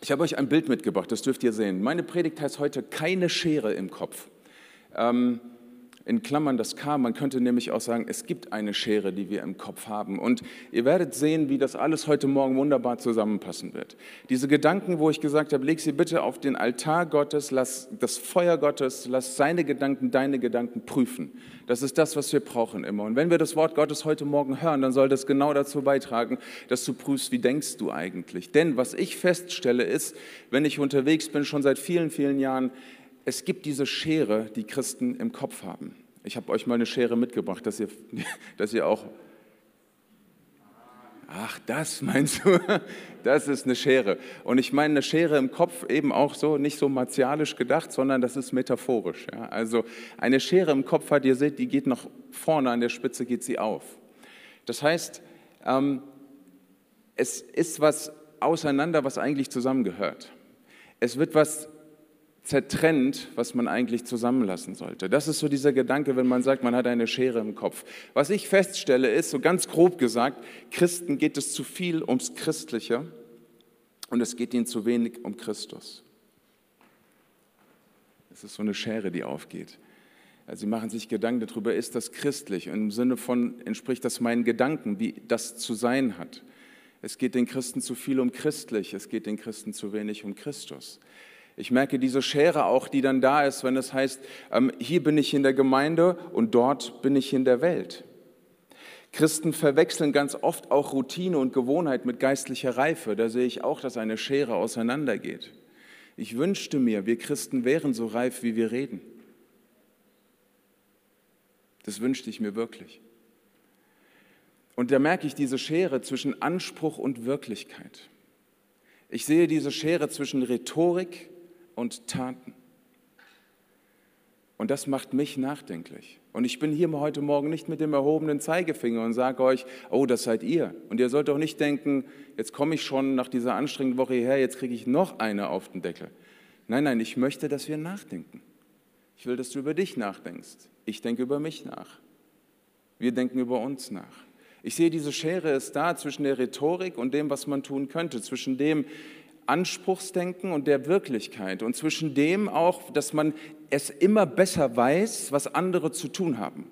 Ich habe euch ein Bild mitgebracht, das dürft ihr sehen. Meine Predigt heißt heute keine Schere im Kopf. Ähm, in Klammern das K, man könnte nämlich auch sagen, es gibt eine Schere, die wir im Kopf haben. Und ihr werdet sehen, wie das alles heute Morgen wunderbar zusammenpassen wird. Diese Gedanken, wo ich gesagt habe, leg sie bitte auf den Altar Gottes, lass das Feuer Gottes, lass seine Gedanken, deine Gedanken prüfen. Das ist das, was wir brauchen immer. Und wenn wir das Wort Gottes heute Morgen hören, dann soll das genau dazu beitragen, dass du prüfst, wie denkst du eigentlich. Denn was ich feststelle ist, wenn ich unterwegs bin, schon seit vielen, vielen Jahren, es gibt diese Schere, die Christen im Kopf haben. Ich habe euch mal eine Schere mitgebracht, dass ihr, dass ihr auch... Ach, das meinst du? Das ist eine Schere. Und ich meine eine Schere im Kopf eben auch so, nicht so martialisch gedacht, sondern das ist metaphorisch. Ja? Also eine Schere im Kopf hat, ihr seht, die geht nach vorne, an der Spitze geht sie auf. Das heißt, ähm, es ist was auseinander, was eigentlich zusammengehört. Es wird was zertrennt, was man eigentlich zusammenlassen sollte. Das ist so dieser Gedanke, wenn man sagt, man hat eine Schere im Kopf. Was ich feststelle, ist, so ganz grob gesagt, Christen geht es zu viel ums Christliche und es geht ihnen zu wenig um Christus. Es ist so eine Schere, die aufgeht. Also sie machen sich Gedanken darüber, ist das christlich? Und Im Sinne von, entspricht das meinen Gedanken, wie das zu sein hat. Es geht den Christen zu viel um christlich, es geht den Christen zu wenig um Christus. Ich merke diese Schere auch, die dann da ist, wenn es heißt, ähm, hier bin ich in der Gemeinde und dort bin ich in der Welt. Christen verwechseln ganz oft auch Routine und Gewohnheit mit geistlicher Reife. Da sehe ich auch, dass eine Schere auseinandergeht. Ich wünschte mir, wir Christen wären so reif, wie wir reden. Das wünschte ich mir wirklich. Und da merke ich diese Schere zwischen Anspruch und Wirklichkeit. Ich sehe diese Schere zwischen Rhetorik und Taten. Und das macht mich nachdenklich. Und ich bin hier heute Morgen nicht mit dem erhobenen Zeigefinger und sage euch, oh, das seid ihr. Und ihr sollt auch nicht denken, jetzt komme ich schon nach dieser anstrengenden Woche hierher, jetzt kriege ich noch eine auf den Deckel. Nein, nein, ich möchte, dass wir nachdenken. Ich will, dass du über dich nachdenkst. Ich denke über mich nach. Wir denken über uns nach. Ich sehe, diese Schere ist da zwischen der Rhetorik und dem, was man tun könnte, zwischen dem, Anspruchsdenken und der Wirklichkeit und zwischen dem auch, dass man es immer besser weiß, was andere zu tun haben,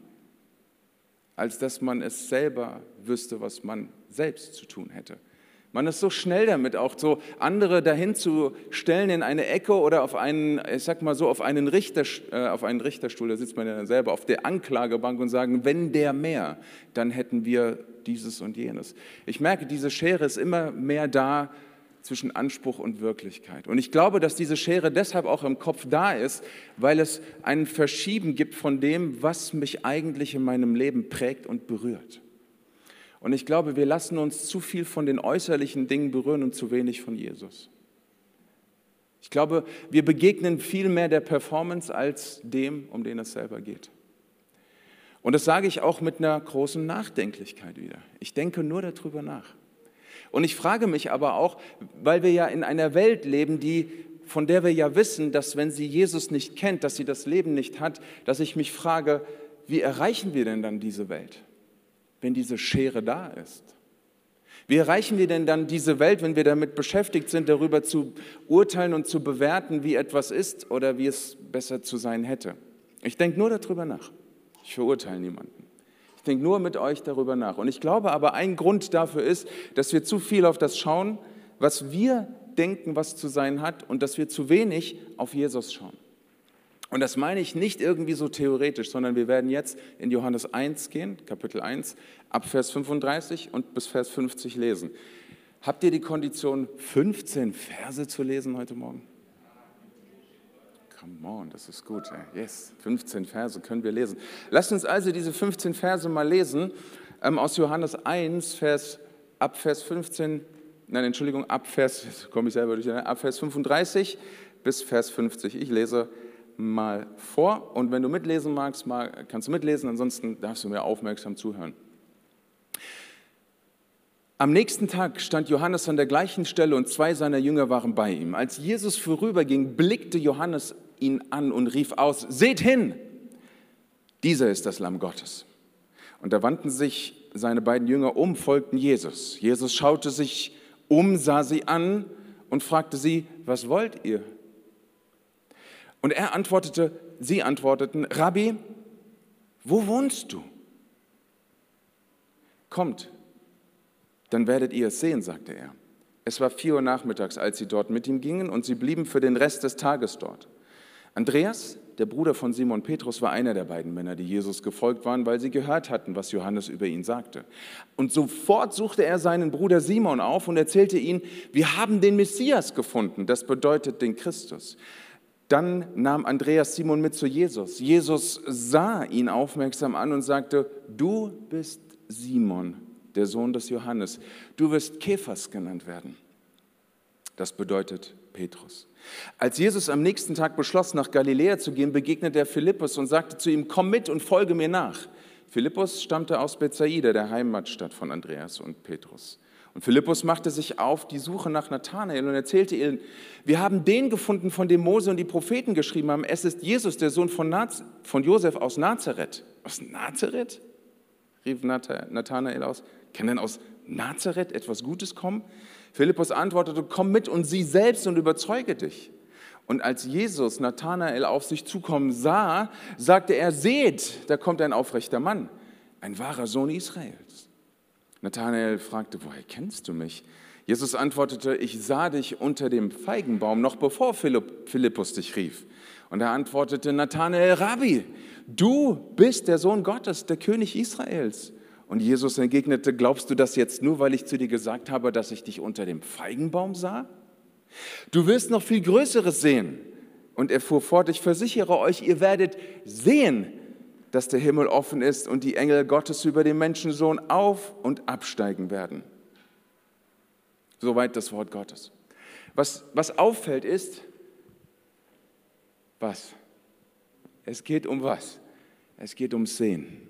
als dass man es selber wüsste, was man selbst zu tun hätte. Man ist so schnell damit, auch so andere dahin zu stellen in eine Ecke oder auf einen, ich sag mal so, auf einen, Richter, äh, auf einen Richterstuhl, da sitzt man ja dann selber, auf der Anklagebank und sagen, wenn der mehr, dann hätten wir dieses und jenes. Ich merke, diese Schere ist immer mehr da, zwischen Anspruch und Wirklichkeit. Und ich glaube, dass diese Schere deshalb auch im Kopf da ist, weil es ein Verschieben gibt von dem, was mich eigentlich in meinem Leben prägt und berührt. Und ich glaube, wir lassen uns zu viel von den äußerlichen Dingen berühren und zu wenig von Jesus. Ich glaube, wir begegnen viel mehr der Performance als dem, um den es selber geht. Und das sage ich auch mit einer großen Nachdenklichkeit wieder. Ich denke nur darüber nach. Und ich frage mich aber auch, weil wir ja in einer Welt leben, die, von der wir ja wissen, dass wenn sie Jesus nicht kennt, dass sie das Leben nicht hat, dass ich mich frage, wie erreichen wir denn dann diese Welt, wenn diese Schere da ist? Wie erreichen wir denn dann diese Welt, wenn wir damit beschäftigt sind, darüber zu urteilen und zu bewerten, wie etwas ist oder wie es besser zu sein hätte? Ich denke nur darüber nach. Ich verurteile niemanden denke nur mit euch darüber nach. Und ich glaube aber, ein Grund dafür ist, dass wir zu viel auf das schauen, was wir denken, was zu sein hat, und dass wir zu wenig auf Jesus schauen. Und das meine ich nicht irgendwie so theoretisch, sondern wir werden jetzt in Johannes 1 gehen, Kapitel 1, ab Vers 35 und bis Vers 50 lesen. Habt ihr die Kondition, 15 Verse zu lesen heute Morgen? Come on, das ist gut. Yes, 15 Verse können wir lesen. Lasst uns also diese 15 Verse mal lesen ähm, aus Johannes 1, Vers, ab Vers 15, nein, Entschuldigung, ab Vers, komme ich selber durch, ab Vers 35 bis Vers 50. Ich lese mal vor und wenn du mitlesen magst, mal, kannst du mitlesen, ansonsten darfst du mir aufmerksam zuhören. Am nächsten Tag stand Johannes an der gleichen Stelle und zwei seiner Jünger waren bei ihm. Als Jesus vorüberging, blickte Johannes ihn an und rief aus, seht hin, dieser ist das Lamm Gottes. Und da wandten sich seine beiden Jünger um, folgten Jesus. Jesus schaute sich um, sah sie an und fragte sie, was wollt ihr? Und er antwortete, sie antworteten, Rabbi, wo wohnst du? Kommt, dann werdet ihr es sehen, sagte er. Es war vier Uhr nachmittags, als sie dort mit ihm gingen, und sie blieben für den Rest des Tages dort. Andreas, der Bruder von Simon Petrus, war einer der beiden Männer, die Jesus gefolgt waren, weil sie gehört hatten, was Johannes über ihn sagte. Und sofort suchte er seinen Bruder Simon auf und erzählte ihm, wir haben den Messias gefunden, das bedeutet den Christus. Dann nahm Andreas Simon mit zu Jesus. Jesus sah ihn aufmerksam an und sagte, du bist Simon, der Sohn des Johannes. Du wirst Kephas genannt werden. Das bedeutet Petrus. Als Jesus am nächsten Tag beschloss, nach Galiläa zu gehen, begegnete er Philippus und sagte zu ihm, komm mit und folge mir nach. Philippus stammte aus Bethsaida, der Heimatstadt von Andreas und Petrus. Und Philippus machte sich auf die Suche nach Nathanael und erzählte ihnen, wir haben den gefunden, von dem Mose und die Propheten geschrieben haben. Es ist Jesus, der Sohn von, Naz von Josef aus Nazareth. Aus Nazareth? rief Nathanael aus. Kann denn aus Nazareth etwas Gutes kommen? Philippus antwortete, komm mit und sieh selbst und überzeuge dich. Und als Jesus Nathanael auf sich zukommen sah, sagte er, seht, da kommt ein aufrechter Mann, ein wahrer Sohn Israels. Nathanael fragte, woher kennst du mich? Jesus antwortete, ich sah dich unter dem Feigenbaum, noch bevor Philippus dich rief. Und er antwortete, Nathanael, Rabbi, du bist der Sohn Gottes, der König Israels. Und Jesus entgegnete, glaubst du das jetzt nur, weil ich zu dir gesagt habe, dass ich dich unter dem Feigenbaum sah? Du wirst noch viel Größeres sehen. Und er fuhr fort, ich versichere euch, ihr werdet sehen, dass der Himmel offen ist und die Engel Gottes über den Menschensohn auf und absteigen werden. Soweit das Wort Gottes. Was, was auffällt ist, was? Es geht um was? Es geht ums Sehen.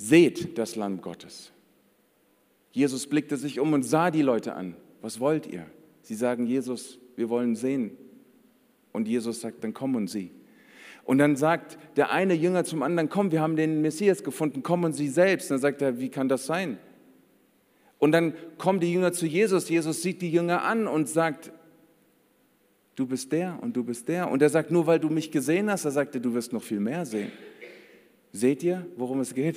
Seht das Land Gottes. Jesus blickte sich um und sah die Leute an. Was wollt ihr? Sie sagen, Jesus, wir wollen sehen. Und Jesus sagt, dann komm und sieh. Und dann sagt der eine Jünger zum anderen, komm, wir haben den Messias gefunden, komm und sieh selbst. Und dann sagt er, wie kann das sein? Und dann kommen die Jünger zu Jesus. Jesus sieht die Jünger an und sagt, du bist der und du bist der. Und er sagt, nur weil du mich gesehen hast, er sagte, du wirst noch viel mehr sehen. Seht ihr, worum es geht?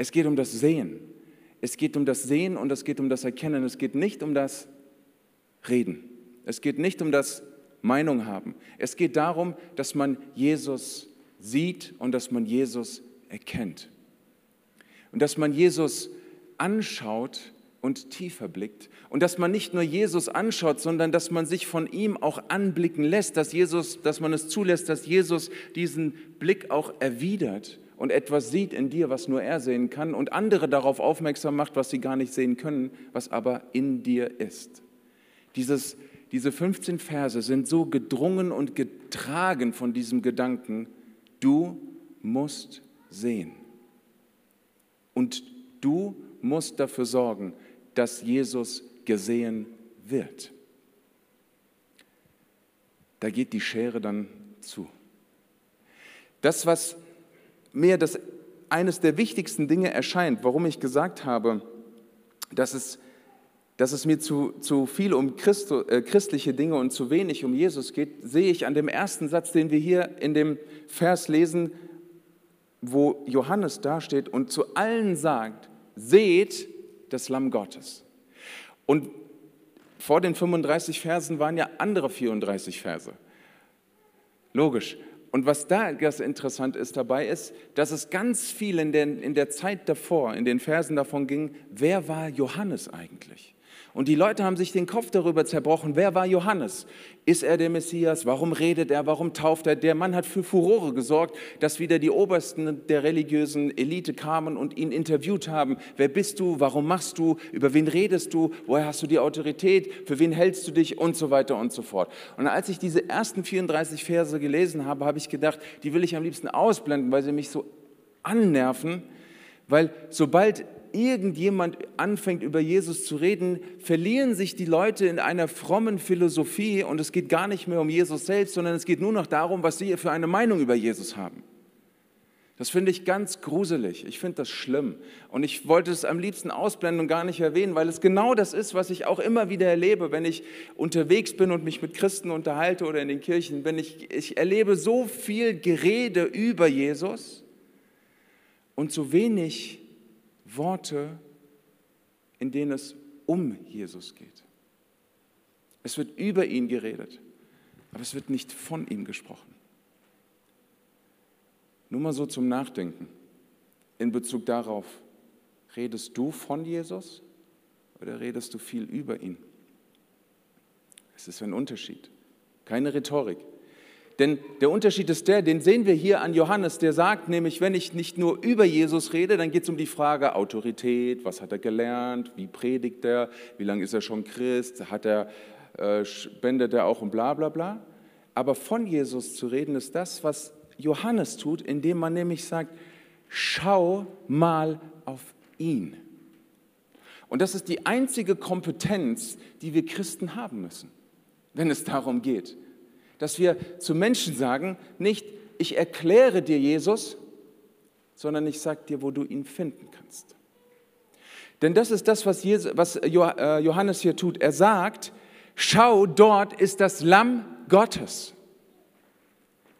Es geht um das Sehen. Es geht um das Sehen und es geht um das Erkennen. Es geht nicht um das Reden. Es geht nicht um das Meinung haben. Es geht darum, dass man Jesus sieht und dass man Jesus erkennt. Und dass man Jesus anschaut und tiefer blickt. Und dass man nicht nur Jesus anschaut, sondern dass man sich von ihm auch anblicken lässt, dass Jesus, dass man es zulässt, dass Jesus diesen Blick auch erwidert und etwas sieht in dir, was nur er sehen kann und andere darauf aufmerksam macht, was sie gar nicht sehen können, was aber in dir ist. Dieses, diese 15 Verse sind so gedrungen und getragen von diesem Gedanken, du musst sehen. Und du musst dafür sorgen, dass Jesus gesehen wird. Da geht die Schere dann zu. Das, was mir das eines der wichtigsten Dinge erscheint, warum ich gesagt habe, dass es, dass es mir zu, zu viel um Christo, äh, christliche Dinge und zu wenig um Jesus geht, sehe ich an dem ersten Satz, den wir hier in dem Vers lesen, wo Johannes dasteht und zu allen sagt, seht das Lamm Gottes. Und vor den 35 Versen waren ja andere 34 Verse. Logisch. Und was da ganz interessant ist dabei ist, dass es ganz viel in der, in der Zeit davor, in den Versen davon ging, wer war Johannes eigentlich? Und die Leute haben sich den Kopf darüber zerbrochen, wer war Johannes? Ist er der Messias? Warum redet er? Warum tauft er? Der Mann hat für Furore gesorgt, dass wieder die Obersten der religiösen Elite kamen und ihn interviewt haben. Wer bist du? Warum machst du? Über wen redest du? Woher hast du die Autorität? Für wen hältst du dich? Und so weiter und so fort. Und als ich diese ersten 34 Verse gelesen habe, habe ich gedacht, die will ich am liebsten ausblenden, weil sie mich so annerven. Weil sobald irgendjemand anfängt über Jesus zu reden, verlieren sich die Leute in einer frommen Philosophie und es geht gar nicht mehr um Jesus selbst, sondern es geht nur noch darum, was sie für eine Meinung über Jesus haben. Das finde ich ganz gruselig. Ich finde das schlimm. Und ich wollte es am liebsten ausblenden und gar nicht erwähnen, weil es genau das ist, was ich auch immer wieder erlebe, wenn ich unterwegs bin und mich mit Christen unterhalte oder in den Kirchen bin. Ich, ich erlebe so viel Gerede über Jesus und so wenig Worte, in denen es um Jesus geht. Es wird über ihn geredet, aber es wird nicht von ihm gesprochen. Nur mal so zum Nachdenken in Bezug darauf, redest du von Jesus oder redest du viel über ihn? Es ist ein Unterschied, keine Rhetorik. Denn der Unterschied ist der, den sehen wir hier an Johannes, der sagt nämlich, wenn ich nicht nur über Jesus rede, dann geht es um die Frage Autorität, was hat er gelernt, wie predigt er, wie lange ist er schon Christ, hat er, äh, spendet er auch und bla bla bla. Aber von Jesus zu reden ist das, was Johannes tut, indem man nämlich sagt, schau mal auf ihn. Und das ist die einzige Kompetenz, die wir Christen haben müssen, wenn es darum geht, dass wir zu Menschen sagen, nicht ich erkläre dir Jesus, sondern ich sage dir, wo du ihn finden kannst. Denn das ist das, was äh, Johannes hier tut. Er sagt, schau, dort ist das Lamm Gottes.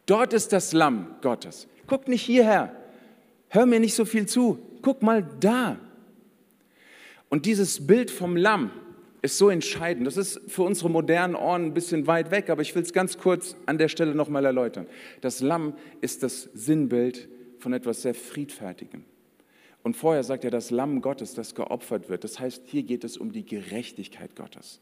Dort ist das Lamm Gottes. Guck nicht hierher. Hör mir nicht so viel zu. Guck mal da. Und dieses Bild vom Lamm ist so entscheidend. Das ist für unsere modernen Ohren ein bisschen weit weg, aber ich will es ganz kurz an der Stelle nochmal erläutern. Das Lamm ist das Sinnbild von etwas sehr Friedfertigem. Und vorher sagt er das Lamm Gottes, das geopfert wird. Das heißt, hier geht es um die Gerechtigkeit Gottes.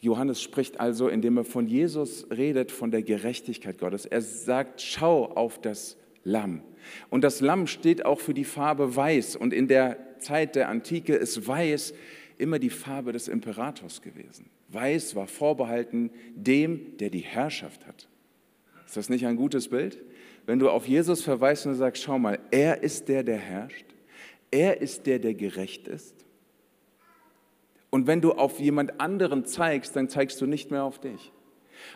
Johannes spricht also, indem er von Jesus redet, von der Gerechtigkeit Gottes. Er sagt, schau auf das Lamm. Und das Lamm steht auch für die Farbe weiß. Und in der Zeit der Antike ist weiß immer die Farbe des Imperators gewesen. Weiß war vorbehalten dem, der die Herrschaft hat. Ist das nicht ein gutes Bild? Wenn du auf Jesus verweist und sagst, schau mal, er ist der, der herrscht. Er ist der, der gerecht ist. Und wenn du auf jemand anderen zeigst, dann zeigst du nicht mehr auf dich.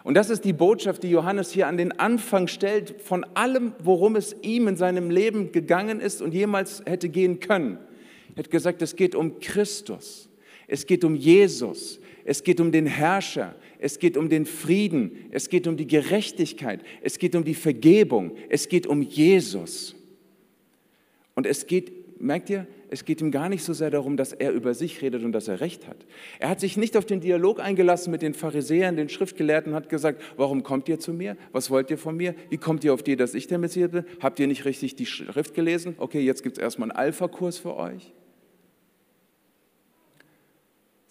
Und das ist die Botschaft, die Johannes hier an den Anfang stellt von allem, worum es ihm in seinem Leben gegangen ist und jemals hätte gehen können. Er hat gesagt, es geht um Christus, es geht um Jesus, es geht um den Herrscher, es geht um den Frieden, es geht um die Gerechtigkeit, es geht um die Vergebung, es geht um Jesus. Und es geht, merkt ihr, es geht ihm gar nicht so sehr darum, dass er über sich redet und dass er recht hat. Er hat sich nicht auf den Dialog eingelassen mit den Pharisäern, den Schriftgelehrten, hat gesagt, warum kommt ihr zu mir? Was wollt ihr von mir? Wie kommt ihr auf die, dass ich der Messias bin? Habt ihr nicht richtig die Schrift gelesen? Okay, jetzt gibt es erstmal einen Alpha-Kurs für euch.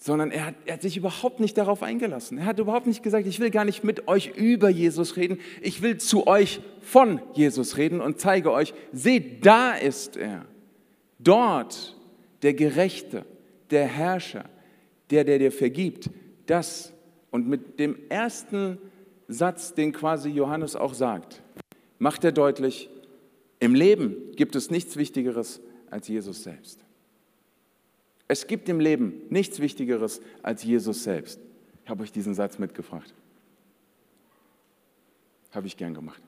Sondern er hat, er hat sich überhaupt nicht darauf eingelassen. Er hat überhaupt nicht gesagt, ich will gar nicht mit euch über Jesus reden, ich will zu euch von Jesus reden und zeige euch, seht, da ist er. Dort der Gerechte, der Herrscher, der, der dir vergibt, das und mit dem ersten Satz, den quasi Johannes auch sagt, macht er deutlich, im Leben gibt es nichts Wichtigeres als Jesus selbst. Es gibt im Leben nichts Wichtigeres als Jesus selbst. Ich habe euch diesen Satz mitgefragt. Habe ich gern gemacht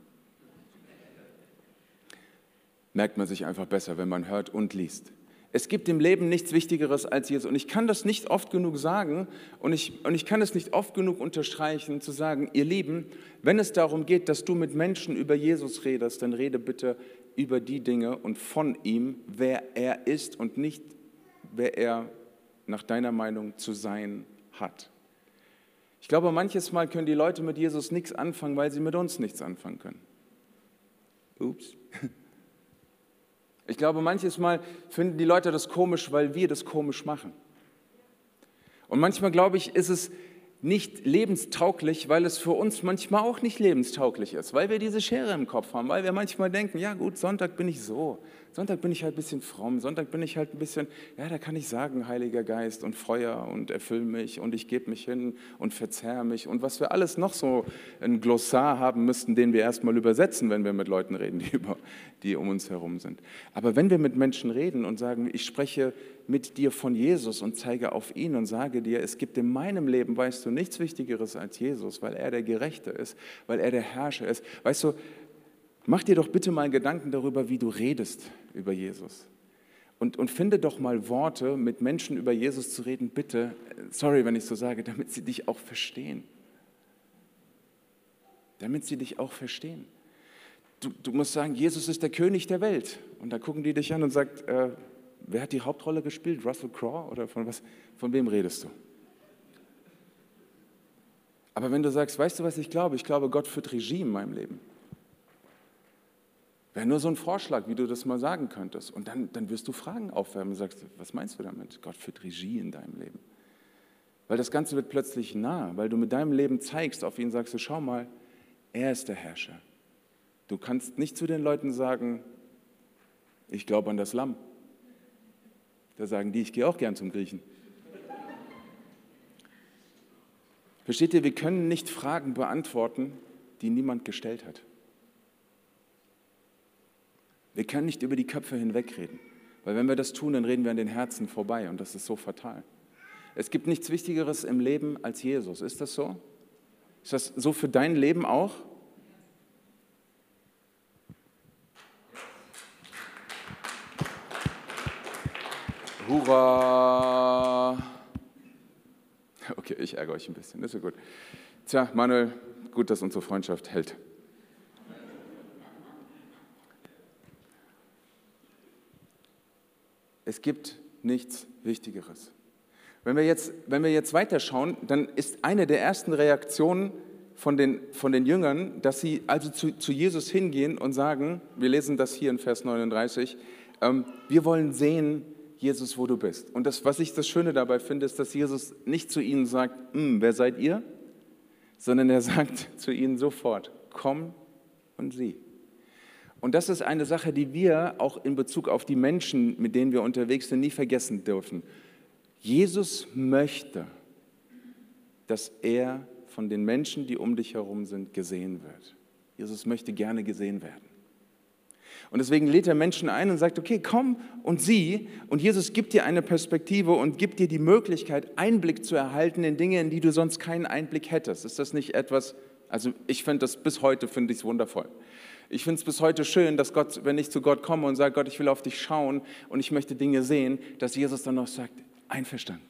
merkt man sich einfach besser, wenn man hört und liest. Es gibt im Leben nichts Wichtigeres als Jesus. Und ich kann das nicht oft genug sagen und ich, und ich kann es nicht oft genug unterstreichen, zu sagen, ihr Lieben, wenn es darum geht, dass du mit Menschen über Jesus redest, dann rede bitte über die Dinge und von ihm, wer er ist und nicht, wer er nach deiner Meinung zu sein hat. Ich glaube, manches Mal können die Leute mit Jesus nichts anfangen, weil sie mit uns nichts anfangen können. Ups. Ich glaube, manches Mal finden die Leute das komisch, weil wir das komisch machen. Und manchmal, glaube ich, ist es nicht lebenstauglich, weil es für uns manchmal auch nicht lebenstauglich ist, weil wir diese Schere im Kopf haben, weil wir manchmal denken, ja gut, Sonntag bin ich so, Sonntag bin ich halt ein bisschen fromm, Sonntag bin ich halt ein bisschen, ja, da kann ich sagen, Heiliger Geist und Feuer und erfüll mich und ich gebe mich hin und verzerre mich und was wir alles noch so ein Glossar haben müssten, den wir erstmal übersetzen, wenn wir mit Leuten reden, die, über, die um uns herum sind. Aber wenn wir mit Menschen reden und sagen, ich spreche mit dir von Jesus und zeige auf ihn und sage dir, es gibt in meinem Leben, weißt du, nichts Wichtigeres als Jesus, weil er der Gerechte ist, weil er der Herrscher ist. Weißt du, Mach dir doch bitte mal Gedanken darüber, wie du redest über Jesus. Und, und finde doch mal Worte, mit Menschen über Jesus zu reden, bitte, sorry, wenn ich so sage, damit sie dich auch verstehen. Damit sie dich auch verstehen. Du, du musst sagen, Jesus ist der König der Welt. Und da gucken die dich an und sagen, äh, wer hat die Hauptrolle gespielt? Russell Crowe? Oder von, was, von wem redest du? Aber wenn du sagst, weißt du, was ich glaube? Ich glaube, Gott führt Regie in meinem Leben. Wäre nur so ein Vorschlag, wie du das mal sagen könntest. Und dann, dann wirst du Fragen aufwärmen und sagst, was meinst du damit? Gott führt Regie in deinem Leben. Weil das Ganze wird plötzlich nah, weil du mit deinem Leben zeigst auf ihn, sagst du, schau mal, er ist der Herrscher. Du kannst nicht zu den Leuten sagen, ich glaube an das Lamm. Da sagen die, ich gehe auch gern zum Griechen. Versteht ihr, wir können nicht Fragen beantworten, die niemand gestellt hat. Wir können nicht über die Köpfe hinwegreden, weil wenn wir das tun, dann reden wir an den Herzen vorbei und das ist so fatal. Es gibt nichts Wichtigeres im Leben als Jesus. Ist das so? Ist das so für dein Leben auch? Hurra! Okay, ich ärgere euch ein bisschen, ist ja gut. Tja, Manuel, gut, dass unsere Freundschaft hält. Es gibt nichts Wichtigeres. Wenn wir jetzt, wenn wir jetzt weiterschauen, dann ist eine der ersten Reaktionen von den, von den Jüngern, dass sie also zu, zu Jesus hingehen und sagen, wir lesen das hier in Vers 39, ähm, wir wollen sehen, Jesus, wo du bist. Und das, was ich das Schöne dabei finde, ist, dass Jesus nicht zu ihnen sagt, hm, wer seid ihr? Sondern er sagt zu ihnen sofort, komm und sieh. Und das ist eine Sache, die wir auch in Bezug auf die Menschen, mit denen wir unterwegs sind, nie vergessen dürfen. Jesus möchte, dass er von den Menschen, die um dich herum sind, gesehen wird. Jesus möchte gerne gesehen werden. Und deswegen lädt er Menschen ein und sagt, okay, komm und sieh. Und Jesus gibt dir eine Perspektive und gibt dir die Möglichkeit, Einblick zu erhalten in Dinge, in die du sonst keinen Einblick hättest. Ist das nicht etwas, also ich finde das bis heute, finde ich es wundervoll. Ich finde es bis heute schön, dass Gott, wenn ich zu Gott komme und sage, Gott, ich will auf dich schauen und ich möchte Dinge sehen, dass Jesus dann noch sagt, einverstanden,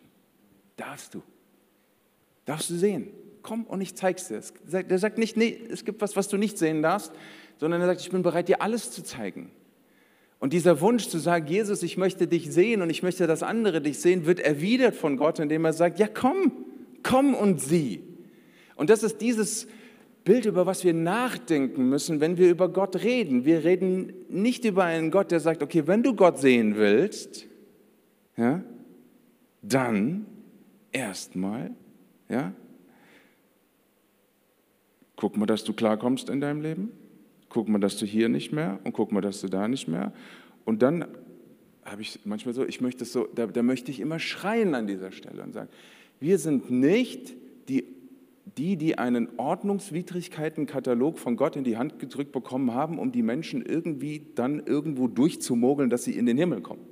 darfst du, darfst du sehen, komm und ich zeig's dir. Der sagt nicht, nee, es gibt was, was du nicht sehen darfst, sondern er sagt, ich bin bereit, dir alles zu zeigen. Und dieser Wunsch zu sagen, Jesus, ich möchte dich sehen und ich möchte, dass andere dich sehen, wird erwidert von Gott, indem er sagt, ja komm, komm und sieh. Und das ist dieses Bild, über was wir nachdenken müssen, wenn wir über Gott reden. Wir reden nicht über einen Gott, der sagt, okay, wenn du Gott sehen willst, ja, dann erstmal, ja, guck mal, dass du klarkommst in deinem Leben, guck mal, dass du hier nicht mehr und guck mal, dass du da nicht mehr. Und dann habe ich manchmal so, ich möchte so, da, da möchte ich immer schreien an dieser Stelle und sagen, wir sind nicht die die, die einen Ordnungswidrigkeitenkatalog von Gott in die Hand gedrückt bekommen haben, um die Menschen irgendwie dann irgendwo durchzumogeln, dass sie in den Himmel kommen.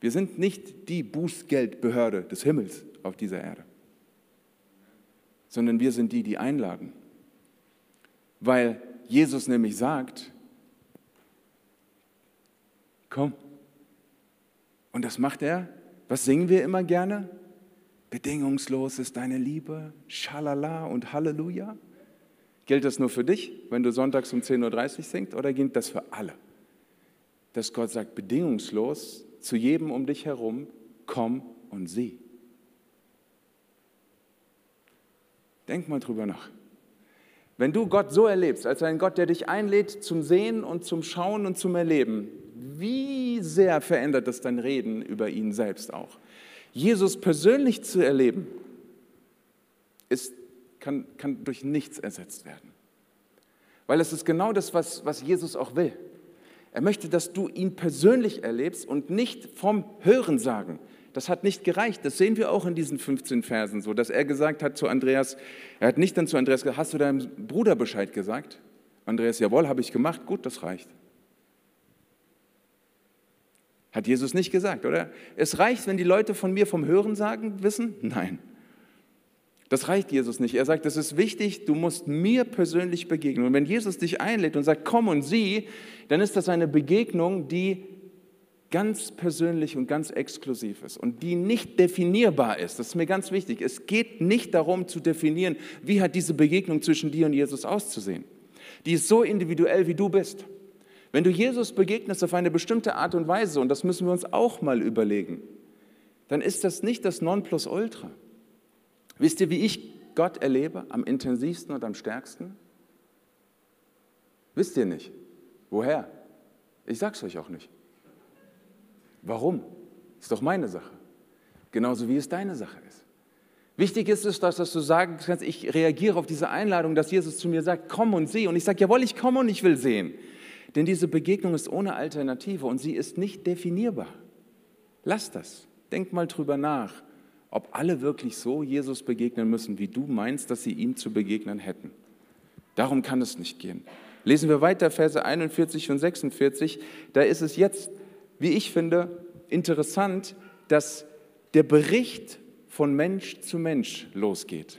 Wir sind nicht die Bußgeldbehörde des Himmels auf dieser Erde, sondern wir sind die, die einladen. Weil Jesus nämlich sagt, komm. Und das macht er. Was singen wir immer gerne? Bedingungslos ist deine Liebe, Schalala und Halleluja. Gilt das nur für dich, wenn du sonntags um 10.30 Uhr singst, oder gilt das für alle? Dass Gott sagt, bedingungslos zu jedem um dich herum, komm und sieh. Denk mal drüber nach. Wenn du Gott so erlebst, als einen Gott, der dich einlädt zum Sehen und zum Schauen und zum Erleben, wie sehr verändert das dein Reden über ihn selbst auch? Jesus persönlich zu erleben, ist, kann, kann durch nichts ersetzt werden. Weil es ist genau das, was, was Jesus auch will. Er möchte, dass du ihn persönlich erlebst und nicht vom Hören sagen. Das hat nicht gereicht. Das sehen wir auch in diesen 15 Versen so, dass er gesagt hat zu Andreas, er hat nicht dann zu Andreas gesagt, hast du deinem Bruder Bescheid gesagt? Andreas, jawohl, habe ich gemacht, gut, das reicht. Hat Jesus nicht gesagt, oder? Es reicht, wenn die Leute von mir vom Hören sagen wissen? Nein. Das reicht Jesus nicht. Er sagt, es ist wichtig, du musst mir persönlich begegnen. Und wenn Jesus dich einlädt und sagt, komm und sieh, dann ist das eine Begegnung, die ganz persönlich und ganz exklusiv ist und die nicht definierbar ist. Das ist mir ganz wichtig. Es geht nicht darum zu definieren, wie hat diese Begegnung zwischen dir und Jesus auszusehen. Die ist so individuell, wie du bist. Wenn du Jesus begegnest auf eine bestimmte Art und Weise, und das müssen wir uns auch mal überlegen, dann ist das nicht das Nonplusultra. Wisst ihr, wie ich Gott erlebe am intensivsten und am stärksten? Wisst ihr nicht? Woher? Ich sag's euch auch nicht. Warum? Ist doch meine Sache. Genauso wie es deine Sache ist. Wichtig ist es, dass, dass du sagen kannst, ich reagiere auf diese Einladung, dass Jesus zu mir sagt, komm und sieh. Und ich sage, jawohl, ich komme und ich will sehen. Denn diese Begegnung ist ohne Alternative und sie ist nicht definierbar. Lass das. Denk mal drüber nach ob alle wirklich so Jesus begegnen müssen, wie du meinst, dass sie ihm zu begegnen hätten. Darum kann es nicht gehen. Lesen wir weiter Verse 41 und 46. Da ist es jetzt, wie ich finde, interessant, dass der Bericht von Mensch zu Mensch losgeht.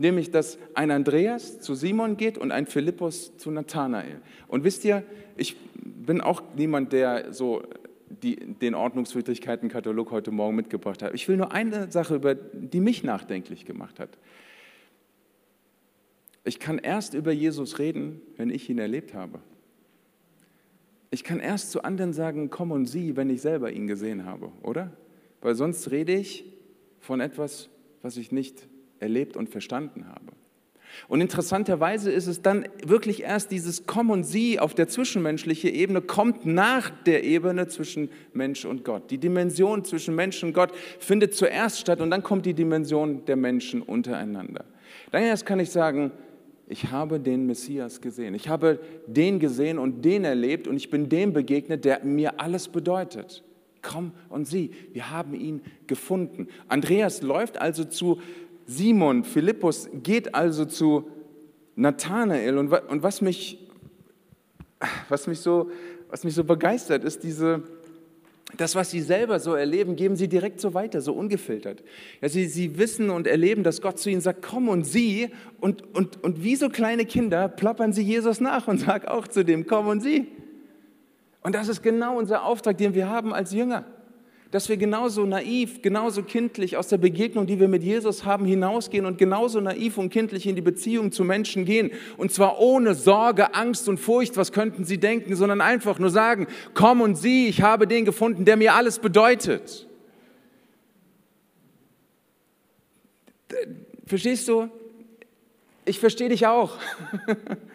Nämlich, dass ein Andreas zu Simon geht und ein Philippus zu Nathanael. Und wisst ihr, ich bin auch niemand, der so die, den Ordnungswidrigkeiten-Katalog heute Morgen mitgebracht habe. Ich will nur eine Sache, über die mich nachdenklich gemacht hat. Ich kann erst über Jesus reden, wenn ich ihn erlebt habe. Ich kann erst zu anderen sagen, komm und sieh, wenn ich selber ihn gesehen habe, oder? Weil sonst rede ich von etwas, was ich nicht erlebt und verstanden habe. Und interessanterweise ist es dann wirklich erst dieses Komm und Sie auf der zwischenmenschlichen Ebene kommt nach der Ebene zwischen Mensch und Gott. Die Dimension zwischen Mensch und Gott findet zuerst statt und dann kommt die Dimension der Menschen untereinander. Dann erst kann ich sagen, ich habe den Messias gesehen. Ich habe den gesehen und den erlebt und ich bin dem begegnet, der mir alles bedeutet. Komm und sieh, wir haben ihn gefunden. Andreas läuft also zu Simon, Philippus geht also zu Nathanael und, was mich, was mich, so, was mich so begeistert, ist diese, das, was sie selber so erleben, geben sie direkt so weiter, so ungefiltert. Ja, sie, sie wissen und erleben, dass Gott zu ihnen sagt, komm und sieh. Und, und, und wie so kleine Kinder ploppern sie Jesus nach und sagen auch zu dem, komm und sieh. Und das ist genau unser Auftrag, den wir haben als Jünger dass wir genauso naiv, genauso kindlich aus der Begegnung, die wir mit Jesus haben, hinausgehen und genauso naiv und kindlich in die Beziehung zu Menschen gehen. Und zwar ohne Sorge, Angst und Furcht, was könnten sie denken, sondern einfach nur sagen, komm und sieh, ich habe den gefunden, der mir alles bedeutet. Verstehst du? Ich verstehe dich auch.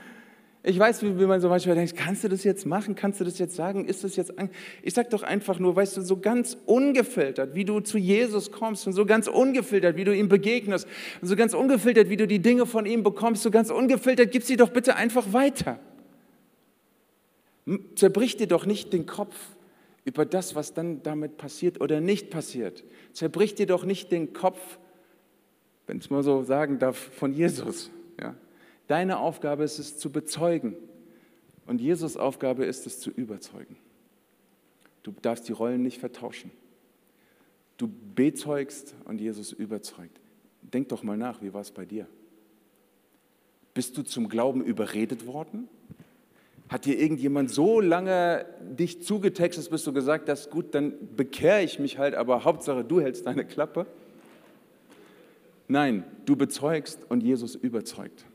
Ich weiß, wie, man so manchmal denkt, kannst du das jetzt machen? Kannst du das jetzt sagen? Ist das jetzt... An ich sage doch einfach nur, weißt du, so ganz ungefiltert, wie du zu Jesus kommst und so ganz ungefiltert, wie du ihm begegnest und so ganz ungefiltert, wie du die Dinge von ihm bekommst, so ganz ungefiltert, gib sie doch bitte einfach weiter. Zerbrich dir doch nicht den Kopf über das, was dann damit passiert oder nicht passiert. Zerbrich dir doch nicht den Kopf, wenn ich mal so sagen darf, von Jesus. Ja? Deine Aufgabe ist es zu bezeugen und Jesus Aufgabe ist es zu überzeugen. Du darfst die Rollen nicht vertauschen. Du bezeugst und Jesus überzeugt. Denk doch mal nach, wie war es bei dir? Bist du zum Glauben überredet worden? Hat dir irgendjemand so lange dich zugetextet, bis du gesagt hast, gut, dann bekehre ich mich halt, aber Hauptsache du hältst deine Klappe? Nein, du bezeugst und Jesus überzeugt.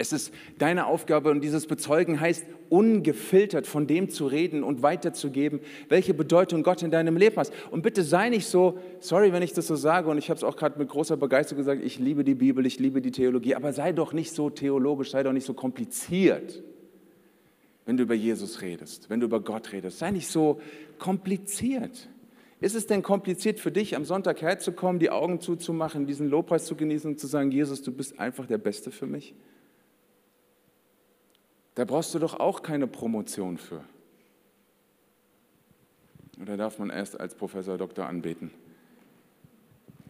Es ist deine Aufgabe und dieses Bezeugen heißt, ungefiltert von dem zu reden und weiterzugeben, welche Bedeutung Gott in deinem Leben hat. Und bitte sei nicht so, sorry, wenn ich das so sage, und ich habe es auch gerade mit großer Begeisterung gesagt, ich liebe die Bibel, ich liebe die Theologie, aber sei doch nicht so theologisch, sei doch nicht so kompliziert, wenn du über Jesus redest, wenn du über Gott redest. Sei nicht so kompliziert. Ist es denn kompliziert für dich, am Sonntag herzukommen, die Augen zuzumachen, diesen Lobpreis zu genießen und zu sagen, Jesus, du bist einfach der Beste für mich? Da brauchst du doch auch keine Promotion für. Oder darf man erst als Professor Doktor anbeten?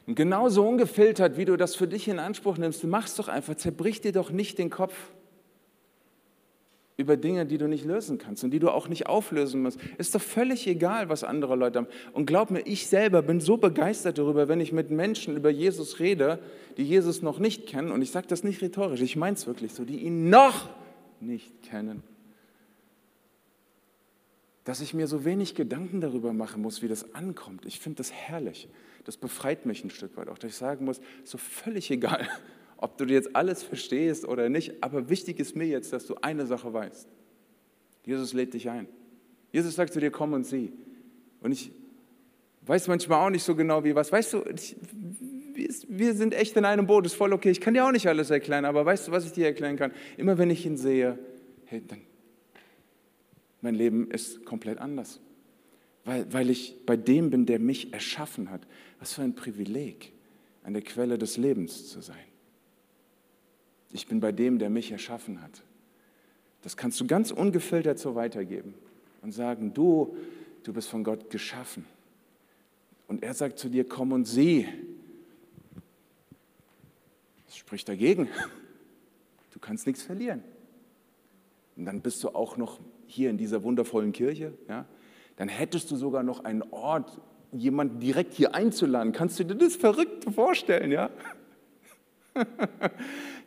Und genauso ungefiltert, wie du das für dich in Anspruch nimmst, du machst doch einfach, zerbrich dir doch nicht den Kopf. über Dinge, die du nicht lösen kannst und die du auch nicht auflösen musst. Ist doch völlig egal, was andere Leute haben. Und glaub mir, ich selber bin so begeistert darüber, wenn ich mit Menschen über Jesus rede, die Jesus noch nicht kennen. Und ich sage das nicht rhetorisch, ich meine es wirklich so, die ihn noch nicht kennen. Dass ich mir so wenig Gedanken darüber machen muss, wie das ankommt. Ich finde das herrlich. Das befreit mich ein Stück weit auch, dass ich sagen muss, so völlig egal, ob du jetzt alles verstehst oder nicht, aber wichtig ist mir jetzt, dass du eine Sache weißt. Jesus lädt dich ein. Jesus sagt zu dir, komm und sieh. Und ich weiß manchmal auch nicht so genau, wie was. Weißt du, ich, wir sind echt in einem Boot, ist voll okay. Ich kann dir auch nicht alles erklären, aber weißt du, was ich dir erklären kann? Immer wenn ich ihn sehe, hey, dann, mein Leben ist komplett anders. Weil, weil ich bei dem bin, der mich erschaffen hat. Was für ein Privileg, an der Quelle des Lebens zu sein. Ich bin bei dem, der mich erschaffen hat. Das kannst du ganz ungefiltert so weitergeben und sagen, du, du bist von Gott geschaffen. Und er sagt zu dir, komm und sieh. Das spricht dagegen. Du kannst nichts verlieren. Und dann bist du auch noch hier in dieser wundervollen Kirche. Ja? Dann hättest du sogar noch einen Ort, jemanden direkt hier einzuladen. Kannst du dir das verrückt vorstellen, ja?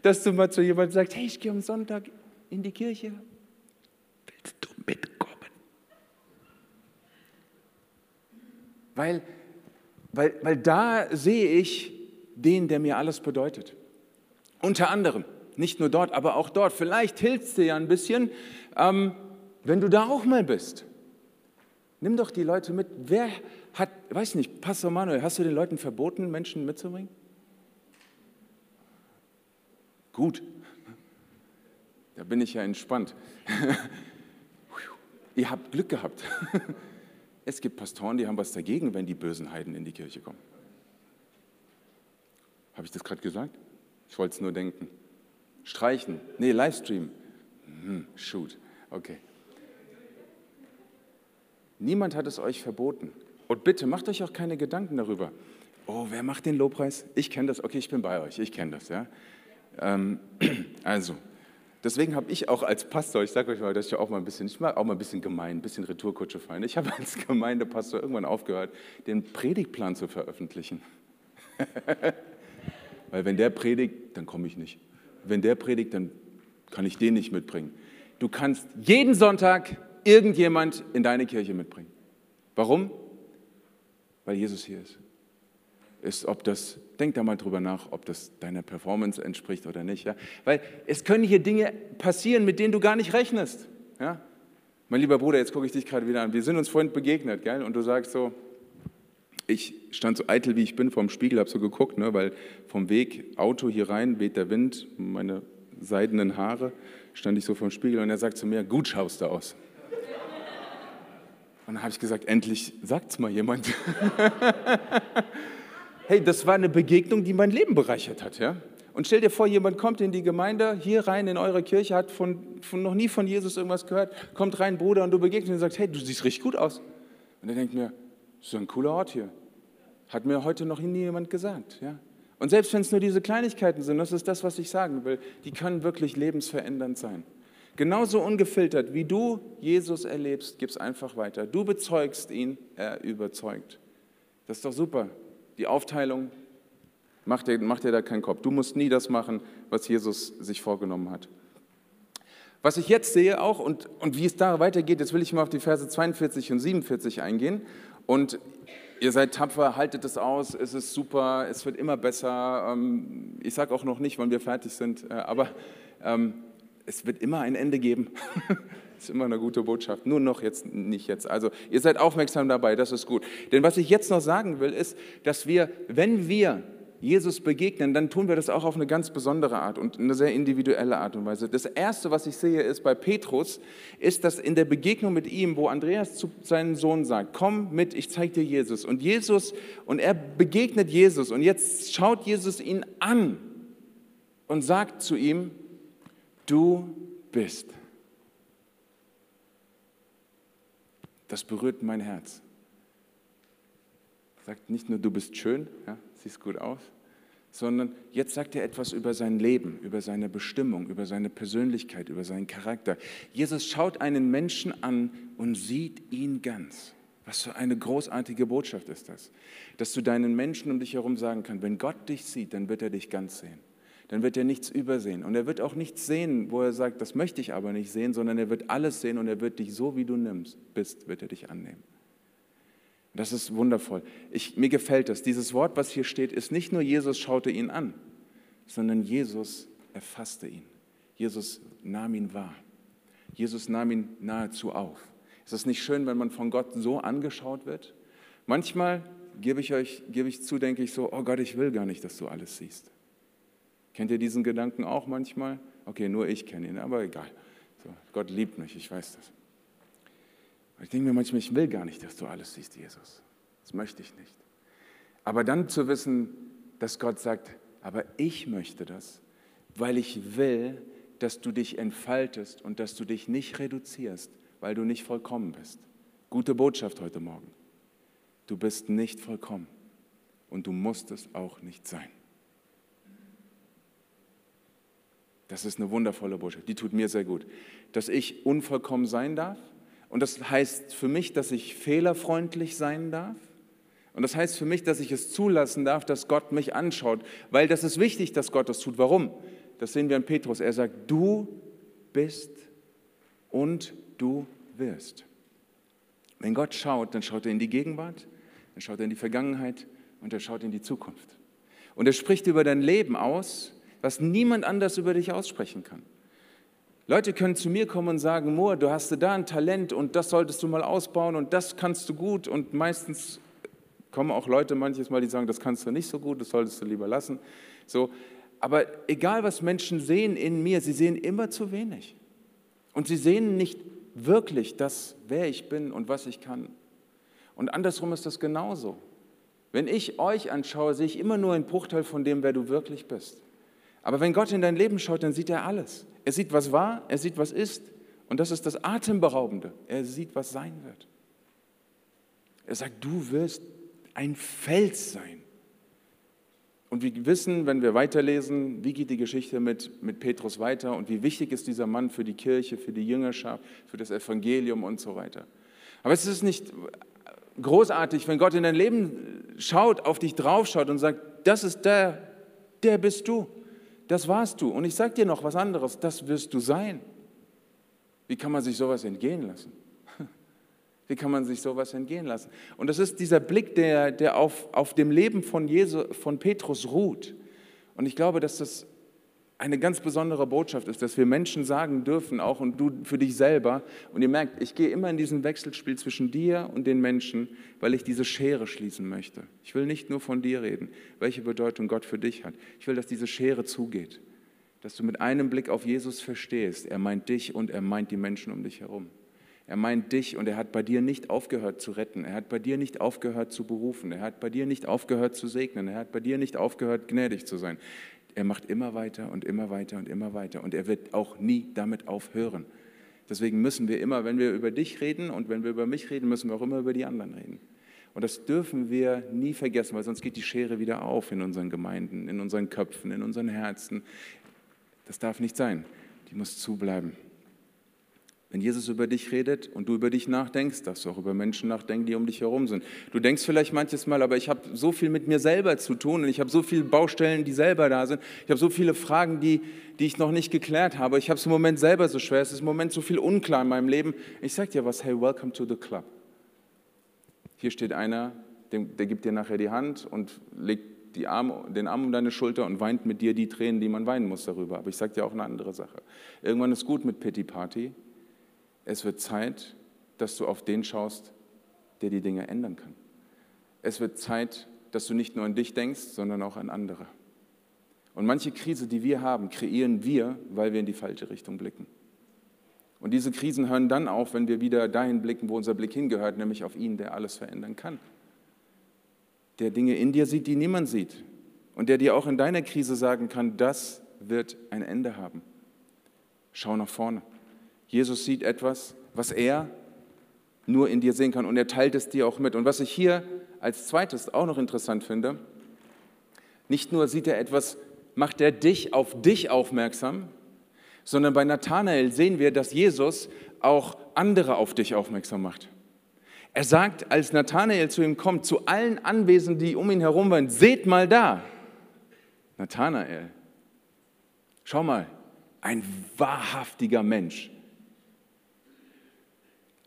dass du mal zu jemandem sagst, hey, ich gehe am Sonntag in die Kirche. Willst du mitkommen? Weil, weil, weil da sehe ich den, der mir alles bedeutet. Unter anderem, nicht nur dort, aber auch dort. Vielleicht hilft es dir ja ein bisschen, ähm, wenn du da auch mal bist. Nimm doch die Leute mit. Wer hat, weiß nicht, Pastor Manuel, hast du den Leuten verboten, Menschen mitzubringen? Gut, da bin ich ja entspannt. Ihr habt Glück gehabt. Es gibt Pastoren, die haben was dagegen, wenn die bösen Heiden in die Kirche kommen. Habe ich das gerade gesagt? Ich wollte es nur denken. Streichen. Nee, Livestream. Hm, shoot. Okay. Niemand hat es euch verboten. Und bitte macht euch auch keine Gedanken darüber. Oh, wer macht den Lobpreis? Ich kenne das. Okay, ich bin bei euch. Ich kenne das. Ja? Ähm, also, deswegen habe ich auch als Pastor, ich sage euch mal, dass ich auch mal ein bisschen, ich mag auch mal ein bisschen gemein, ein bisschen Retourkutsche fallen. Ich habe als Gemeindepastor irgendwann aufgehört, den Predigtplan zu veröffentlichen. Weil wenn der predigt, dann komme ich nicht. Wenn der predigt, dann kann ich den nicht mitbringen. Du kannst jeden Sonntag irgendjemand in deine Kirche mitbringen. Warum? Weil Jesus hier ist ist, ob das, denk da mal drüber nach, ob das deiner Performance entspricht oder nicht. Ja? Weil es können hier Dinge passieren, mit denen du gar nicht rechnest. Ja? Mein lieber Bruder, jetzt gucke ich dich gerade wieder an. Wir sind uns vorhin begegnet, gell? und du sagst so, ich stand so eitel, wie ich bin, vorm Spiegel, habe so geguckt, ne? weil vom Weg Auto hier rein weht der Wind, meine seidenen Haare, stand ich so vorm Spiegel und er sagt zu mir, gut schaust du aus. Und dann habe ich gesagt, endlich sagt es mal jemand. hey, das war eine Begegnung, die mein Leben bereichert hat. Ja? Und stell dir vor, jemand kommt in die Gemeinde, hier rein in eure Kirche, hat von, von noch nie von Jesus irgendwas gehört, kommt rein, Bruder, und du begegnest und sagst, hey, du siehst richtig gut aus. Und er denkt mir, das ist ein cooler Ort hier. Hat mir heute noch nie jemand gesagt. Ja? Und selbst wenn es nur diese Kleinigkeiten sind, das ist das, was ich sagen will, die können wirklich lebensverändernd sein. Genauso ungefiltert, wie du Jesus erlebst, gib es einfach weiter. Du bezeugst ihn, er überzeugt. Das ist doch super. Die Aufteilung, macht dir, mach dir da keinen Kopf. Du musst nie das machen, was Jesus sich vorgenommen hat. Was ich jetzt sehe auch und, und wie es da weitergeht, jetzt will ich mal auf die Verse 42 und 47 eingehen. Und ihr seid tapfer, haltet es aus, es ist super, es wird immer besser. Ähm, ich sage auch noch nicht, wann wir fertig sind, äh, aber ähm, es wird immer ein Ende geben. Das ist immer eine gute Botschaft. Nur noch jetzt, nicht jetzt. Also ihr seid aufmerksam dabei, das ist gut. Denn was ich jetzt noch sagen will, ist, dass wir, wenn wir Jesus begegnen, dann tun wir das auch auf eine ganz besondere Art und eine sehr individuelle Art und Weise. Das Erste, was ich sehe, ist bei Petrus, ist, dass in der Begegnung mit ihm, wo Andreas zu seinem Sohn sagt, komm mit, ich zeige dir Jesus. Und Jesus, und er begegnet Jesus und jetzt schaut Jesus ihn an und sagt zu ihm, du bist. das berührt mein Herz. Sagt nicht nur, du bist schön, ja, siehst gut aus, sondern jetzt sagt er etwas über sein Leben, über seine Bestimmung, über seine Persönlichkeit, über seinen Charakter. Jesus schaut einen Menschen an und sieht ihn ganz. Was für eine großartige Botschaft ist das, dass du deinen Menschen um dich herum sagen kannst, wenn Gott dich sieht, dann wird er dich ganz sehen. Dann wird er nichts übersehen. Und er wird auch nichts sehen, wo er sagt, das möchte ich aber nicht sehen, sondern er wird alles sehen und er wird dich so, wie du nimmst, bist, wird er dich annehmen. Das ist wundervoll. Ich, mir gefällt das. Dieses Wort, was hier steht, ist nicht nur Jesus schaute ihn an, sondern Jesus erfasste ihn. Jesus nahm ihn wahr. Jesus nahm ihn nahezu auf. Ist es nicht schön, wenn man von Gott so angeschaut wird? Manchmal gebe ich euch, gebe ich zu, denke ich so, oh Gott, ich will gar nicht, dass du alles siehst. Kennt ihr diesen Gedanken auch manchmal? Okay, nur ich kenne ihn, aber egal. So, Gott liebt mich, ich weiß das. Und ich denke mir manchmal, ich will gar nicht, dass du alles siehst, Jesus. Das möchte ich nicht. Aber dann zu wissen, dass Gott sagt, aber ich möchte das, weil ich will, dass du dich entfaltest und dass du dich nicht reduzierst, weil du nicht vollkommen bist. Gute Botschaft heute Morgen. Du bist nicht vollkommen und du musst es auch nicht sein. Das ist eine wundervolle Botschaft, die tut mir sehr gut. Dass ich unvollkommen sein darf, und das heißt für mich, dass ich fehlerfreundlich sein darf. Und das heißt für mich, dass ich es zulassen darf, dass Gott mich anschaut, weil das ist wichtig, dass Gott das tut. Warum? Das sehen wir an Petrus. Er sagt, du bist und du wirst. Wenn Gott schaut, dann schaut er in die Gegenwart, dann schaut er in die Vergangenheit und er schaut in die Zukunft. Und er spricht über dein Leben aus, was niemand anders über dich aussprechen kann. Leute können zu mir kommen und sagen, Moa, du hast da ein Talent und das solltest du mal ausbauen und das kannst du gut. Und meistens kommen auch Leute manches Mal, die sagen, das kannst du nicht so gut, das solltest du lieber lassen. So, aber egal, was Menschen sehen in mir, sie sehen immer zu wenig. Und sie sehen nicht wirklich das, wer ich bin und was ich kann. Und andersrum ist das genauso. Wenn ich euch anschaue, sehe ich immer nur einen Bruchteil von dem, wer du wirklich bist. Aber wenn Gott in dein Leben schaut, dann sieht er alles. Er sieht, was war, er sieht, was ist. Und das ist das Atemberaubende. Er sieht, was sein wird. Er sagt, du wirst ein Fels sein. Und wir wissen, wenn wir weiterlesen, wie geht die Geschichte mit, mit Petrus weiter und wie wichtig ist dieser Mann für die Kirche, für die Jüngerschaft, für das Evangelium und so weiter. Aber es ist nicht großartig, wenn Gott in dein Leben schaut, auf dich draufschaut und sagt, das ist der, der bist du. Das warst du. Und ich sage dir noch was anderes, das wirst du sein. Wie kann man sich sowas entgehen lassen? Wie kann man sich sowas entgehen lassen? Und das ist dieser Blick, der, der auf, auf dem Leben von, Jesu, von Petrus ruht. Und ich glaube, dass das eine ganz besondere Botschaft ist, dass wir Menschen sagen dürfen, auch und du für dich selber. Und ihr merkt, ich gehe immer in diesen Wechselspiel zwischen dir und den Menschen, weil ich diese Schere schließen möchte. Ich will nicht nur von dir reden, welche Bedeutung Gott für dich hat. Ich will, dass diese Schere zugeht, dass du mit einem Blick auf Jesus verstehst, er meint dich und er meint die Menschen um dich herum. Er meint dich und er hat bei dir nicht aufgehört zu retten. Er hat bei dir nicht aufgehört zu berufen. Er hat bei dir nicht aufgehört zu segnen. Er hat bei dir nicht aufgehört, gnädig zu sein. Er macht immer weiter und immer weiter und immer weiter und er wird auch nie damit aufhören. Deswegen müssen wir immer, wenn wir über dich reden und wenn wir über mich reden, müssen wir auch immer über die anderen reden. Und das dürfen wir nie vergessen, weil sonst geht die Schere wieder auf in unseren Gemeinden, in unseren Köpfen, in unseren Herzen. Das darf nicht sein. Die muss zubleiben. Wenn Jesus über dich redet und du über dich nachdenkst, darfst du auch über Menschen nachdenken, die um dich herum sind. Du denkst vielleicht manches Mal, aber ich habe so viel mit mir selber zu tun und ich habe so viele Baustellen, die selber da sind. Ich habe so viele Fragen, die, die ich noch nicht geklärt habe. Ich habe es im Moment selber so schwer. Es ist im Moment so viel unklar in meinem Leben. Ich sage dir was, hey, welcome to the club. Hier steht einer, der, gibt dir nachher die Hand und legt die Arme, den Arm um deine Schulter und weint mit dir die Tränen, die man weinen muss darüber. Aber ich sage dir auch eine andere Sache. Irgendwann ist gut mit Pity Party es wird Zeit, dass du auf den schaust, der die Dinge ändern kann. Es wird Zeit, dass du nicht nur an dich denkst, sondern auch an andere. Und manche Krise, die wir haben, kreieren wir, weil wir in die falsche Richtung blicken. Und diese Krisen hören dann auf, wenn wir wieder dahin blicken, wo unser Blick hingehört, nämlich auf ihn, der alles verändern kann. Der Dinge in dir sieht, die niemand sieht. Und der dir auch in deiner Krise sagen kann, das wird ein Ende haben. Schau nach vorne. Jesus sieht etwas, was er nur in dir sehen kann und er teilt es dir auch mit. Und was ich hier als zweites auch noch interessant finde, Nicht nur sieht er etwas, macht er dich auf dich aufmerksam, sondern bei Nathanael sehen wir, dass Jesus auch andere auf dich aufmerksam macht. Er sagt, als Nathanael zu ihm kommt, zu allen Anwesenden, die um ihn herum waren, seht mal da. Nathanael, schau mal, ein wahrhaftiger Mensch.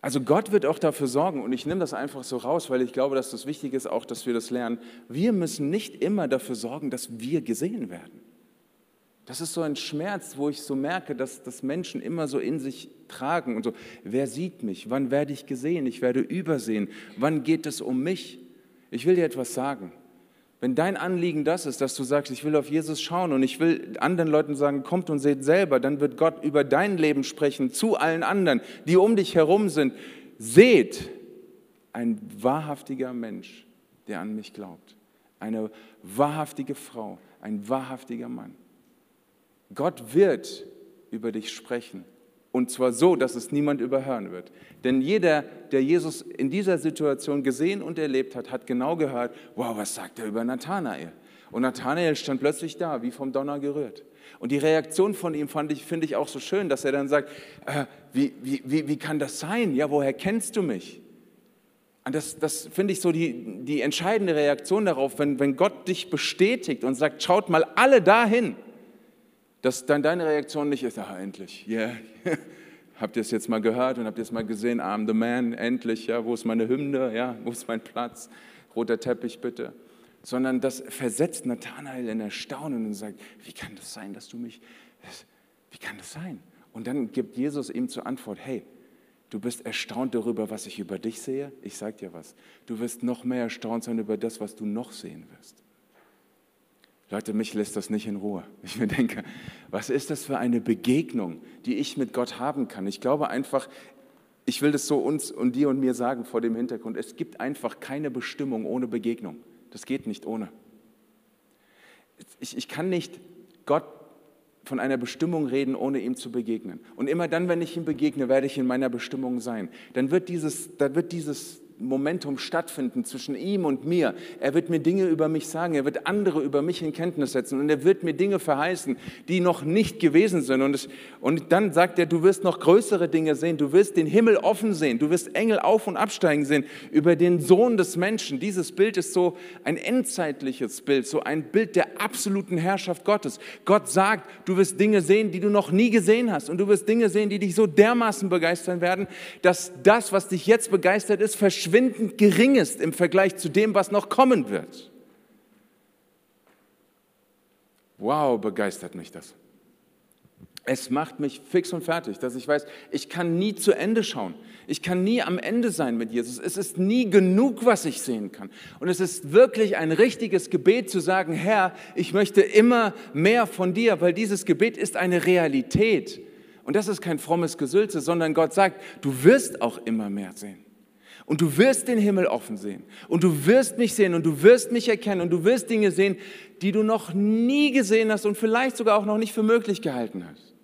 Also Gott wird auch dafür sorgen, und ich nehme das einfach so raus, weil ich glaube, dass das wichtig ist, auch dass wir das lernen. Wir müssen nicht immer dafür sorgen, dass wir gesehen werden. Das ist so ein Schmerz, wo ich so merke, dass das Menschen immer so in sich tragen und so, wer sieht mich? Wann werde ich gesehen? Ich werde übersehen. Wann geht es um mich? Ich will dir etwas sagen. Wenn dein Anliegen das ist, dass du sagst, ich will auf Jesus schauen und ich will anderen Leuten sagen, kommt und seht selber, dann wird Gott über dein Leben sprechen zu allen anderen, die um dich herum sind. Seht, ein wahrhaftiger Mensch, der an mich glaubt. Eine wahrhaftige Frau, ein wahrhaftiger Mann. Gott wird über dich sprechen. Und zwar so, dass es niemand überhören wird. Denn jeder, der Jesus in dieser Situation gesehen und erlebt hat, hat genau gehört, wow, was sagt er über Nathanael? Und Nathanael stand plötzlich da, wie vom Donner gerührt. Und die Reaktion von ihm fand ich, finde ich auch so schön, dass er dann sagt, äh, wie, wie, wie, wie kann das sein? Ja, woher kennst du mich? Und das, das finde ich so die, die entscheidende Reaktion darauf, wenn, wenn Gott dich bestätigt und sagt, schaut mal alle dahin dass dann deine Reaktion nicht ist, ah, endlich, yeah, habt ihr es jetzt mal gehört und habt ihr es mal gesehen, I'm the man, endlich, ja, wo ist meine Hymne, ja, wo ist mein Platz, roter Teppich bitte. Sondern das versetzt Nathanael in Erstaunen und sagt, wie kann das sein, dass du mich, wie kann das sein? Und dann gibt Jesus ihm zur Antwort, hey, du bist erstaunt darüber, was ich über dich sehe? Ich sage dir was, du wirst noch mehr erstaunt sein über das, was du noch sehen wirst. Leute, mich lässt das nicht in Ruhe. Ich mir denke, was ist das für eine Begegnung, die ich mit Gott haben kann? Ich glaube einfach, ich will das so uns und dir und mir sagen vor dem Hintergrund, es gibt einfach keine Bestimmung ohne Begegnung. Das geht nicht ohne. Ich, ich kann nicht Gott von einer Bestimmung reden, ohne ihm zu begegnen. Und immer dann, wenn ich ihm begegne, werde ich in meiner Bestimmung sein. Dann wird dieses, dann wird dieses Momentum stattfinden zwischen ihm und mir. Er wird mir Dinge über mich sagen, er wird andere über mich in Kenntnis setzen und er wird mir Dinge verheißen, die noch nicht gewesen sind. Und, es, und dann sagt er, du wirst noch größere Dinge sehen, du wirst den Himmel offen sehen, du wirst Engel auf und absteigen sehen über den Sohn des Menschen. Dieses Bild ist so ein endzeitliches Bild, so ein Bild der absoluten Herrschaft Gottes. Gott sagt, du wirst Dinge sehen, die du noch nie gesehen hast und du wirst Dinge sehen, die dich so dermaßen begeistern werden, dass das, was dich jetzt begeistert ist, verschwindet verschwindend gering ist im Vergleich zu dem, was noch kommen wird. Wow, begeistert mich das. Es macht mich fix und fertig, dass ich weiß, ich kann nie zu Ende schauen. Ich kann nie am Ende sein mit Jesus. Es ist nie genug, was ich sehen kann. Und es ist wirklich ein richtiges Gebet zu sagen, Herr, ich möchte immer mehr von dir, weil dieses Gebet ist eine Realität. Und das ist kein frommes Gesülze, sondern Gott sagt, du wirst auch immer mehr sehen. Und du wirst den Himmel offen sehen. Und du wirst mich sehen und du wirst mich erkennen und du wirst Dinge sehen, die du noch nie gesehen hast und vielleicht sogar auch noch nicht für möglich gehalten hast.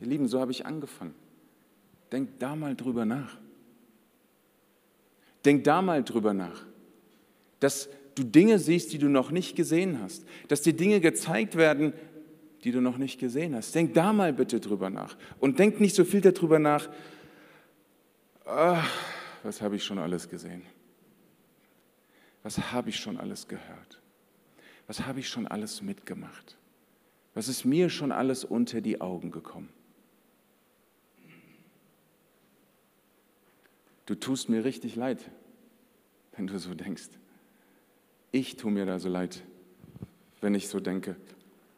Ihr Lieben, so habe ich angefangen. Denk da mal drüber nach. Denk da mal drüber nach, dass du Dinge siehst, die du noch nicht gesehen hast, dass dir Dinge gezeigt werden, die du noch nicht gesehen hast. Denk da mal bitte drüber nach und denk nicht so viel darüber nach, ach, was habe ich schon alles gesehen? Was habe ich schon alles gehört? Was habe ich schon alles mitgemacht? Was ist mir schon alles unter die Augen gekommen? Du tust mir richtig leid, wenn du so denkst. Ich tue mir da so leid, wenn ich so denke,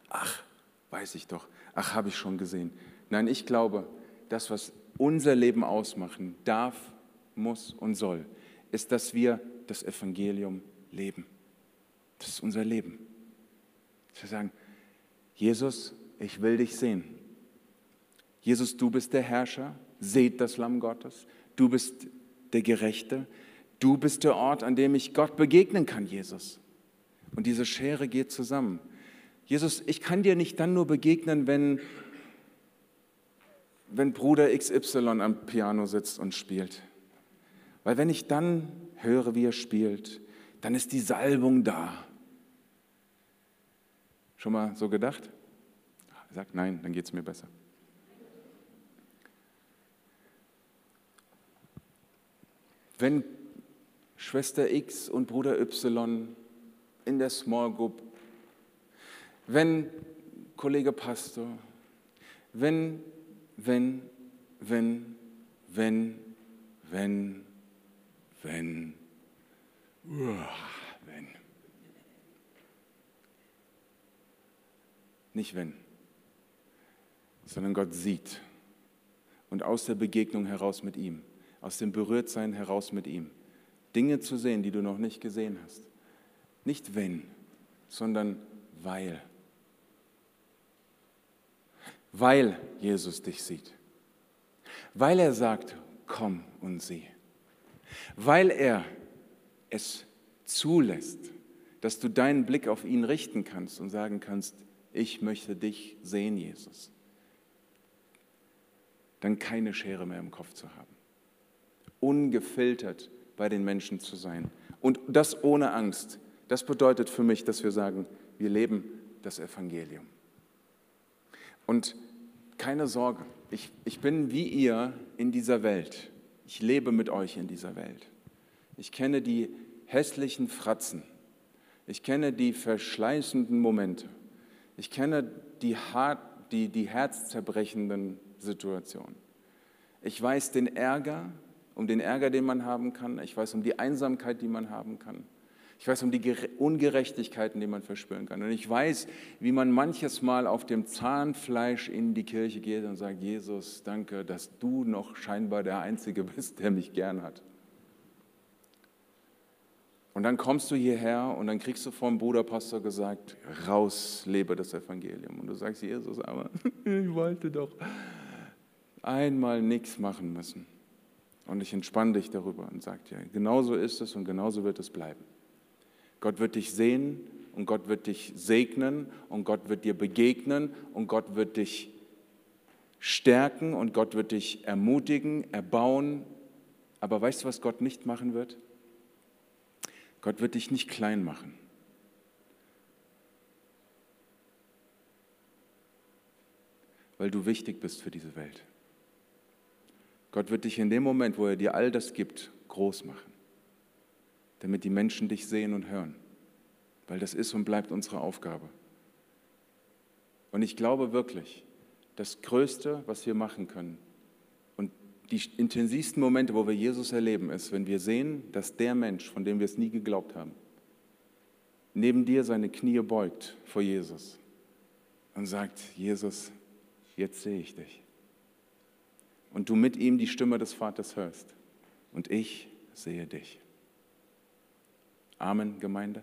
ach, weiß ich doch, ach, habe ich schon gesehen. Nein, ich glaube, das, was unser Leben ausmachen darf muss und soll, ist, dass wir das Evangelium leben. Das ist unser Leben. Dass wir sagen, Jesus, ich will dich sehen. Jesus, du bist der Herrscher, seht das Lamm Gottes, du bist der Gerechte, du bist der Ort, an dem ich Gott begegnen kann, Jesus. Und diese Schere geht zusammen. Jesus, ich kann dir nicht dann nur begegnen, wenn, wenn Bruder XY am Piano sitzt und spielt. Weil wenn ich dann höre, wie er spielt, dann ist die Salbung da. Schon mal so gedacht? Sagt, nein, dann geht es mir besser. Wenn Schwester X und Bruder Y in der Small Group, wenn Kollege Pastor, wenn, wenn, wenn, wenn, wenn, wenn, wenn. Nicht wenn, sondern Gott sieht und aus der Begegnung heraus mit ihm, aus dem Berührtsein heraus mit ihm, Dinge zu sehen, die du noch nicht gesehen hast. Nicht wenn, sondern weil. Weil Jesus dich sieht. Weil er sagt, komm und sieh. Weil er es zulässt, dass du deinen Blick auf ihn richten kannst und sagen kannst, ich möchte dich sehen, Jesus. Dann keine Schere mehr im Kopf zu haben. Ungefiltert bei den Menschen zu sein. Und das ohne Angst. Das bedeutet für mich, dass wir sagen, wir leben das Evangelium. Und keine Sorge, ich, ich bin wie ihr in dieser Welt. Ich lebe mit euch in dieser Welt. Ich kenne die hässlichen Fratzen. Ich kenne die verschleißenden Momente. Ich kenne die, hart, die, die herzzerbrechenden Situationen. Ich weiß den Ärger, um den Ärger, den man haben kann. Ich weiß um die Einsamkeit, die man haben kann. Ich weiß um die Ungerechtigkeiten, die man verspüren kann. Und ich weiß, wie man manches Mal auf dem Zahnfleisch in die Kirche geht und sagt, Jesus, danke, dass du noch scheinbar der Einzige bist, der mich gern hat. Und dann kommst du hierher und dann kriegst du vom Bruderpastor gesagt, raus, lebe das Evangelium. Und du sagst, Jesus, aber ich wollte doch einmal nichts machen müssen. Und ich entspanne dich darüber und sage dir, genauso ist es und genauso wird es bleiben. Gott wird dich sehen und Gott wird dich segnen und Gott wird dir begegnen und Gott wird dich stärken und Gott wird dich ermutigen, erbauen. Aber weißt du, was Gott nicht machen wird? Gott wird dich nicht klein machen. Weil du wichtig bist für diese Welt. Gott wird dich in dem Moment, wo er dir all das gibt, groß machen damit die Menschen dich sehen und hören, weil das ist und bleibt unsere Aufgabe. Und ich glaube wirklich, das Größte, was wir machen können und die intensivsten Momente, wo wir Jesus erleben, ist, wenn wir sehen, dass der Mensch, von dem wir es nie geglaubt haben, neben dir seine Knie beugt vor Jesus und sagt, Jesus, jetzt sehe ich dich. Und du mit ihm die Stimme des Vaters hörst und ich sehe dich. Amen, Gemeinde.